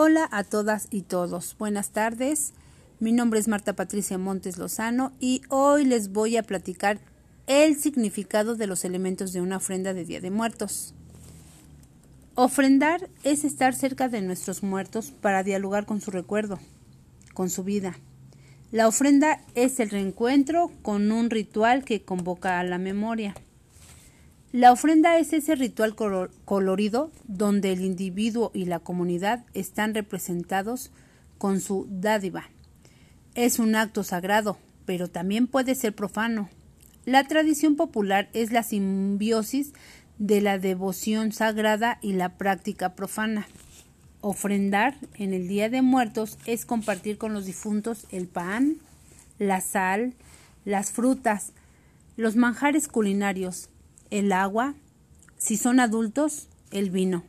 Hola a todas y todos. Buenas tardes. Mi nombre es Marta Patricia Montes Lozano y hoy les voy a platicar el significado de los elementos de una ofrenda de Día de Muertos. Ofrendar es estar cerca de nuestros muertos para dialogar con su recuerdo, con su vida. La ofrenda es el reencuentro con un ritual que convoca a la memoria. La ofrenda es ese ritual colorido donde el individuo y la comunidad están representados con su dádiva. Es un acto sagrado, pero también puede ser profano. La tradición popular es la simbiosis de la devoción sagrada y la práctica profana. Ofrendar en el Día de Muertos es compartir con los difuntos el pan, la sal, las frutas, los manjares culinarios, el agua, si son adultos, el vino.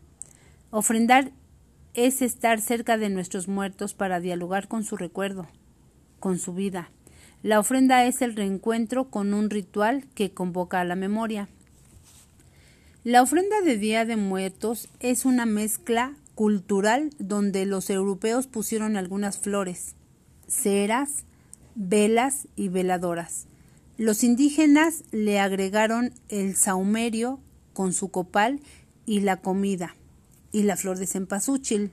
Ofrendar es estar cerca de nuestros muertos para dialogar con su recuerdo, con su vida. La ofrenda es el reencuentro con un ritual que convoca a la memoria. La ofrenda de Día de Muertos es una mezcla cultural donde los europeos pusieron algunas flores, ceras, velas y veladoras. Los indígenas le agregaron el saumerio con su copal y la comida y la flor de cempasúchil.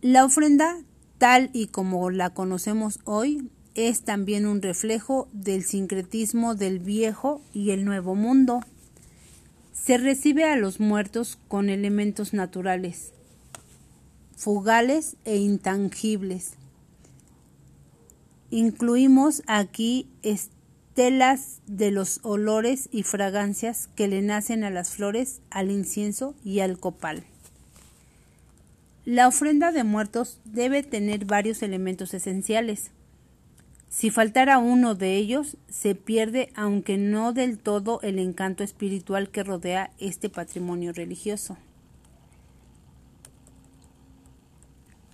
La ofrenda, tal y como la conocemos hoy, es también un reflejo del sincretismo del viejo y el nuevo mundo. Se recibe a los muertos con elementos naturales, fugales e intangibles, Incluimos aquí estelas de los olores y fragancias que le nacen a las flores, al incienso y al copal. La ofrenda de muertos debe tener varios elementos esenciales. Si faltara uno de ellos, se pierde, aunque no del todo, el encanto espiritual que rodea este patrimonio religioso.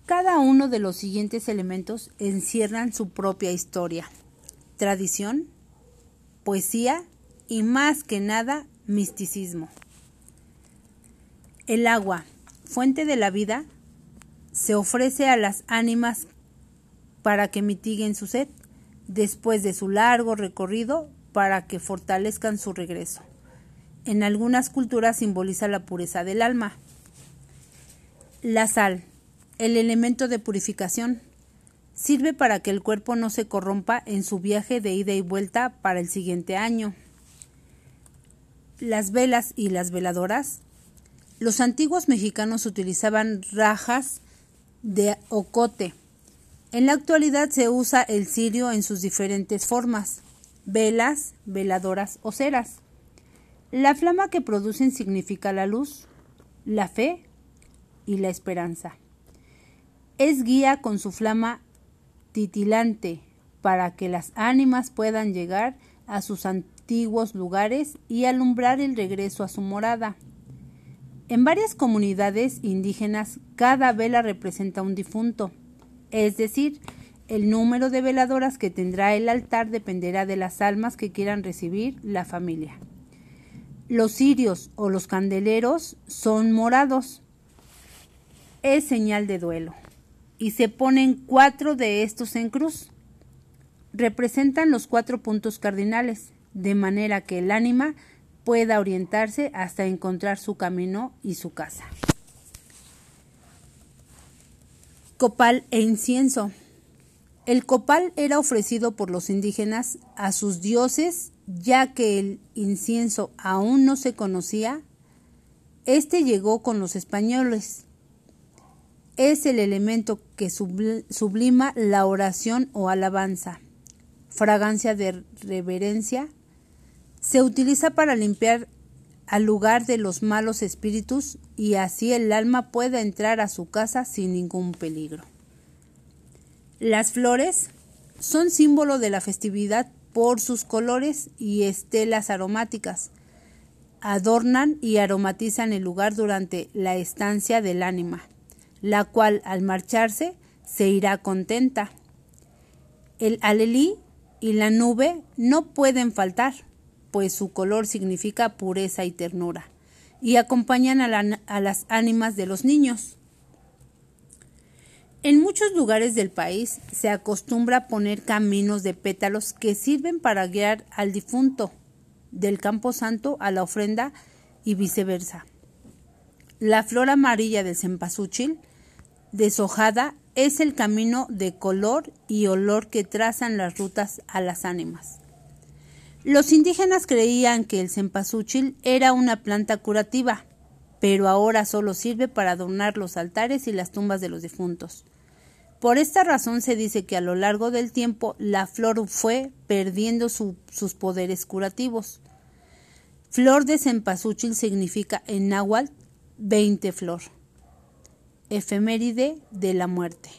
Cada uno de los siguientes elementos encierran su propia historia, tradición, poesía y más que nada misticismo. El agua, fuente de la vida, se ofrece a las ánimas para que mitiguen su sed después de su largo recorrido para que fortalezcan su regreso. En algunas culturas simboliza la pureza del alma. La sal, el elemento de purificación. Sirve para que el cuerpo no se corrompa en su viaje de ida y vuelta para el siguiente año. Las velas y las veladoras. Los antiguos mexicanos utilizaban rajas de ocote. En la actualidad se usa el cirio en sus diferentes formas, velas, veladoras o ceras. La flama que producen significa la luz, la fe y la esperanza. Es guía con su flama titilante para que las ánimas puedan llegar a sus antiguos lugares y alumbrar el regreso a su morada. En varias comunidades indígenas cada vela representa un difunto, es decir, el número de veladoras que tendrá el altar dependerá de las almas que quieran recibir la familia. Los cirios o los candeleros son morados. Es señal de duelo y se ponen cuatro de estos en cruz. Representan los cuatro puntos cardinales, de manera que el ánima pueda orientarse hasta encontrar su camino y su casa. Copal e incienso. El copal era ofrecido por los indígenas a sus dioses, ya que el incienso aún no se conocía. Este llegó con los españoles es el elemento que sublima la oración o alabanza. Fragancia de reverencia. Se utiliza para limpiar al lugar de los malos espíritus y así el alma pueda entrar a su casa sin ningún peligro. Las flores son símbolo de la festividad por sus colores y estelas aromáticas. Adornan y aromatizan el lugar durante la estancia del ánima la cual al marcharse se irá contenta. El alelí y la nube no pueden faltar, pues su color significa pureza y ternura, y acompañan a, las ánimas de los niños. En muchos lugares del país se acostumbra poner caminos de pétalos que sirven para guiar al difunto del campo santo a la ofrenda y viceversa. La flor amarilla del cempasúchil deshojada es el camino de color y olor que trazan las rutas a las ánimas. Los indígenas creían que el cempasúchil era una planta curativa, pero ahora solo sirve para adornar los altares y las tumbas de los difuntos. Por esta razón se dice que a lo largo del tiempo la flor fue perdiendo sus poderes curativos. Flor de cempasúchil significa en náhuatl 20 flor. Efeméride de la muerte.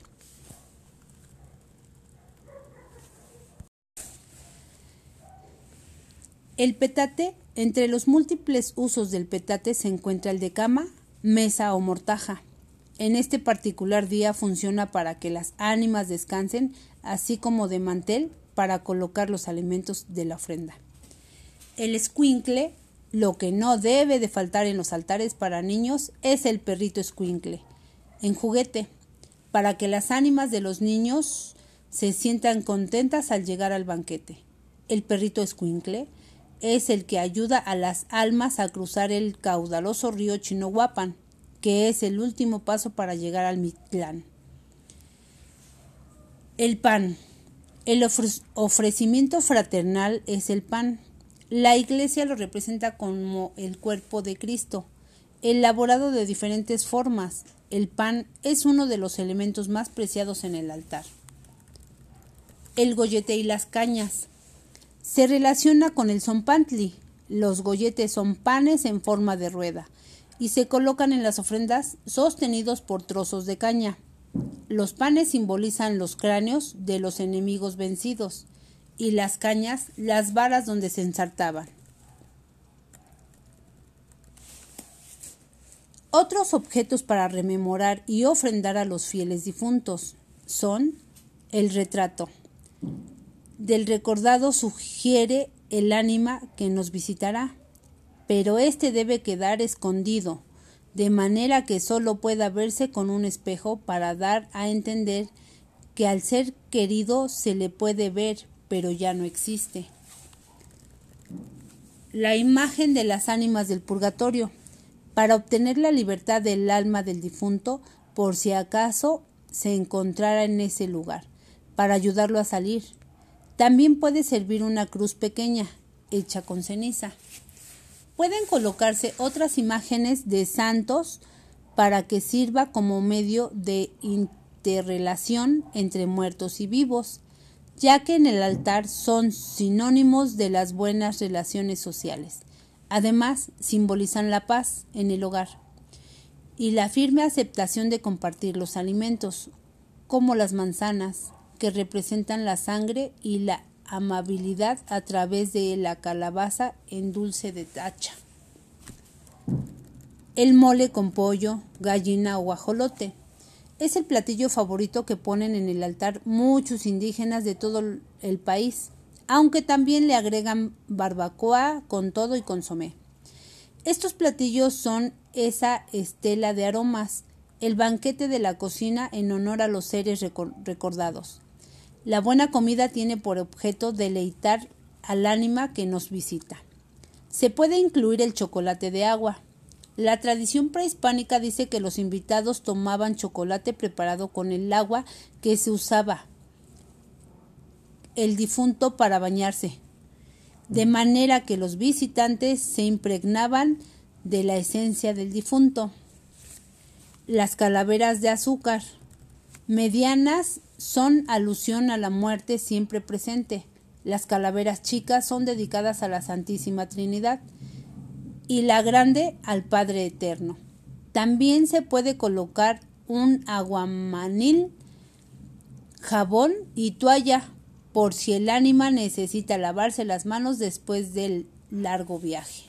El petate, entre los múltiples usos del petate se encuentra el de cama, mesa o mortaja. En este particular día funciona para que las ánimas descansen, así como de mantel para colocar los alimentos de la ofrenda. El escuincle, lo que no debe de faltar en los altares para niños, es el perrito escuincle, en juguete, para que las ánimas de los niños se sientan contentas al llegar al banquete. El perrito escuincle es el que ayuda a las almas a cruzar el caudaloso río Chinohuapan que es el último paso para llegar al Mictlán. El pan. El ofrecimiento fraternal es el pan. La iglesia lo representa como el cuerpo de Cristo, elaborado de diferentes formas. El pan es uno de los elementos más preciados en el altar. El gollete y las cañas. Se relaciona con el zompantli. Los golletes son panes en forma de rueda y se colocan en las ofrendas sostenidos por trozos de caña. Los panes simbolizan los cráneos de los enemigos vencidos y las cañas las varas donde se ensartaban. Otros objetos para rememorar y ofrendar a los fieles difuntos son el retrato. Del recordado sugiere el ánima que nos visitará pero éste debe quedar escondido, de manera que sólo pueda verse con un espejo para dar a entender que al ser querido se le puede ver, pero ya no existe. La imagen de las ánimas del purgatorio, para obtener la libertad del alma del difunto, por si acaso se encontrara en ese lugar, para ayudarlo a salir. También puede servir una cruz pequeña, hecha con ceniza. Pueden colocarse otras imágenes de santos para que sirva como medio de interrelación entre muertos y vivos, ya que en el altar son sinónimos de las buenas relaciones sociales. Además, simbolizan la paz en el hogar y la firme aceptación de compartir los alimentos, como las manzanas, que representan la sangre y la amabilidad a través de la calabaza en dulce de tacha. El mole con pollo, gallina o guajolote. Es el platillo favorito que ponen en el altar muchos indígenas de todo el país, aunque también le agregan barbacoa con todo y consomé. Estos platillos son esa estela de aromas, el banquete de la cocina en honor a los seres recordados. La buena comida tiene por objeto deleitar al ánima que nos visita. Se puede incluir el chocolate de agua. La tradición prehispánica dice que los invitados tomaban chocolate preparado con el agua que se usaba el difunto para bañarse, de manera que los visitantes se impregnaban de la esencia del difunto. Las calaveras de azúcar medianas son alusión a la muerte siempre presente. Las calaveras chicas son dedicadas a la Santísima Trinidad y la grande al Padre Eterno. También se puede colocar un aguamanil, jabón y toalla por si el ánima necesita lavarse las manos después del largo viaje.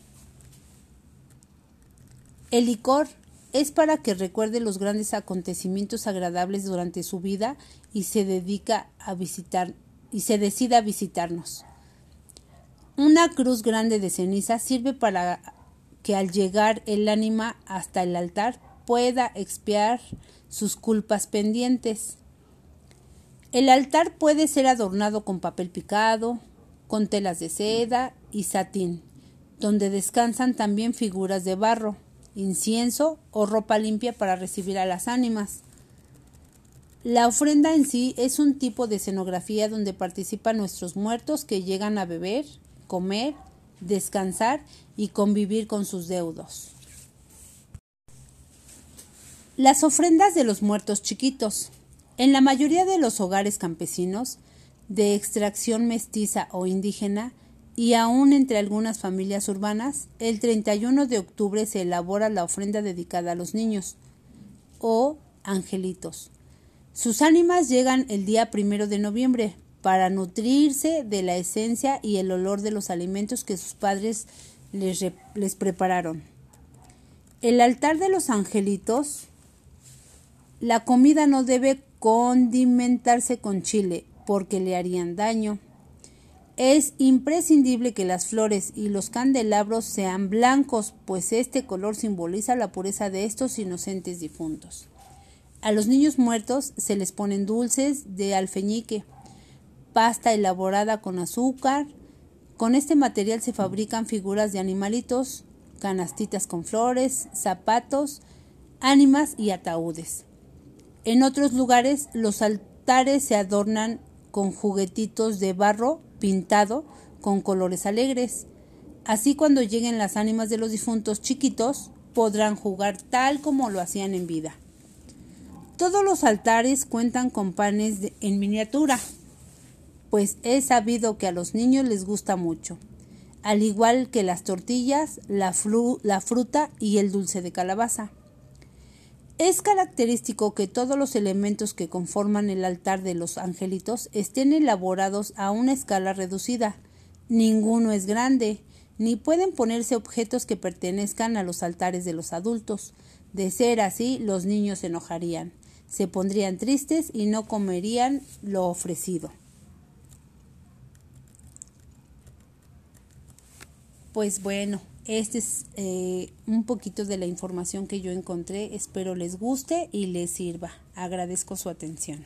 El licor es para que recuerde los grandes acontecimientos agradables durante su vida y se dedica a visitar y se decida a visitarnos. Una cruz grande de ceniza sirve para que al llegar el ánima hasta el altar pueda expiar sus culpas pendientes. El altar puede ser adornado con papel picado, con telas de seda y satín, donde descansan también figuras de barro, incienso o ropa limpia para recibir a las ánimas. La ofrenda en sí es un tipo de escenografía donde participan nuestros muertos que llegan a beber, comer, descansar y convivir con sus deudos. Las ofrendas de los muertos chiquitos. En la mayoría de los hogares campesinos, de extracción mestiza o indígena, y aún entre algunas familias urbanas, el 31 de octubre se elabora la ofrenda dedicada a los niños o angelitos. Sus ánimas llegan el día primero de noviembre para nutrirse de la esencia y el olor de los alimentos que sus padres les, les prepararon. El altar de los angelitos, la comida no debe condimentarse con chile porque le harían daño. Es imprescindible que las flores y los candelabros sean blancos, pues este color simboliza la pureza de estos inocentes difuntos. A los niños muertos se les ponen dulces de alfeñique, pasta elaborada con azúcar. Con este material se fabrican figuras de animalitos, canastitas con flores, zapatos, ánimas y ataúdes. En otros lugares los altares se adornan con juguetitos de barro pintado con colores alegres. Así cuando lleguen las ánimas de los difuntos chiquitos podrán jugar tal como lo hacían en vida. Todos los altares cuentan con panes en miniatura, pues he sabido que a los niños les gusta mucho, al igual que las tortillas, la, la fruta y el dulce de calabaza. Es característico que todos los elementos que conforman el altar de los angelitos estén elaborados a una escala reducida. Ninguno es grande, ni pueden ponerse objetos que pertenezcan a los altares de los adultos. De ser así, los niños se enojarían, se pondrían tristes y no comerían lo ofrecido. Pues bueno, este es eh, un poquito de la información que yo encontré. Espero les guste y les sirva. Agradezco su atención.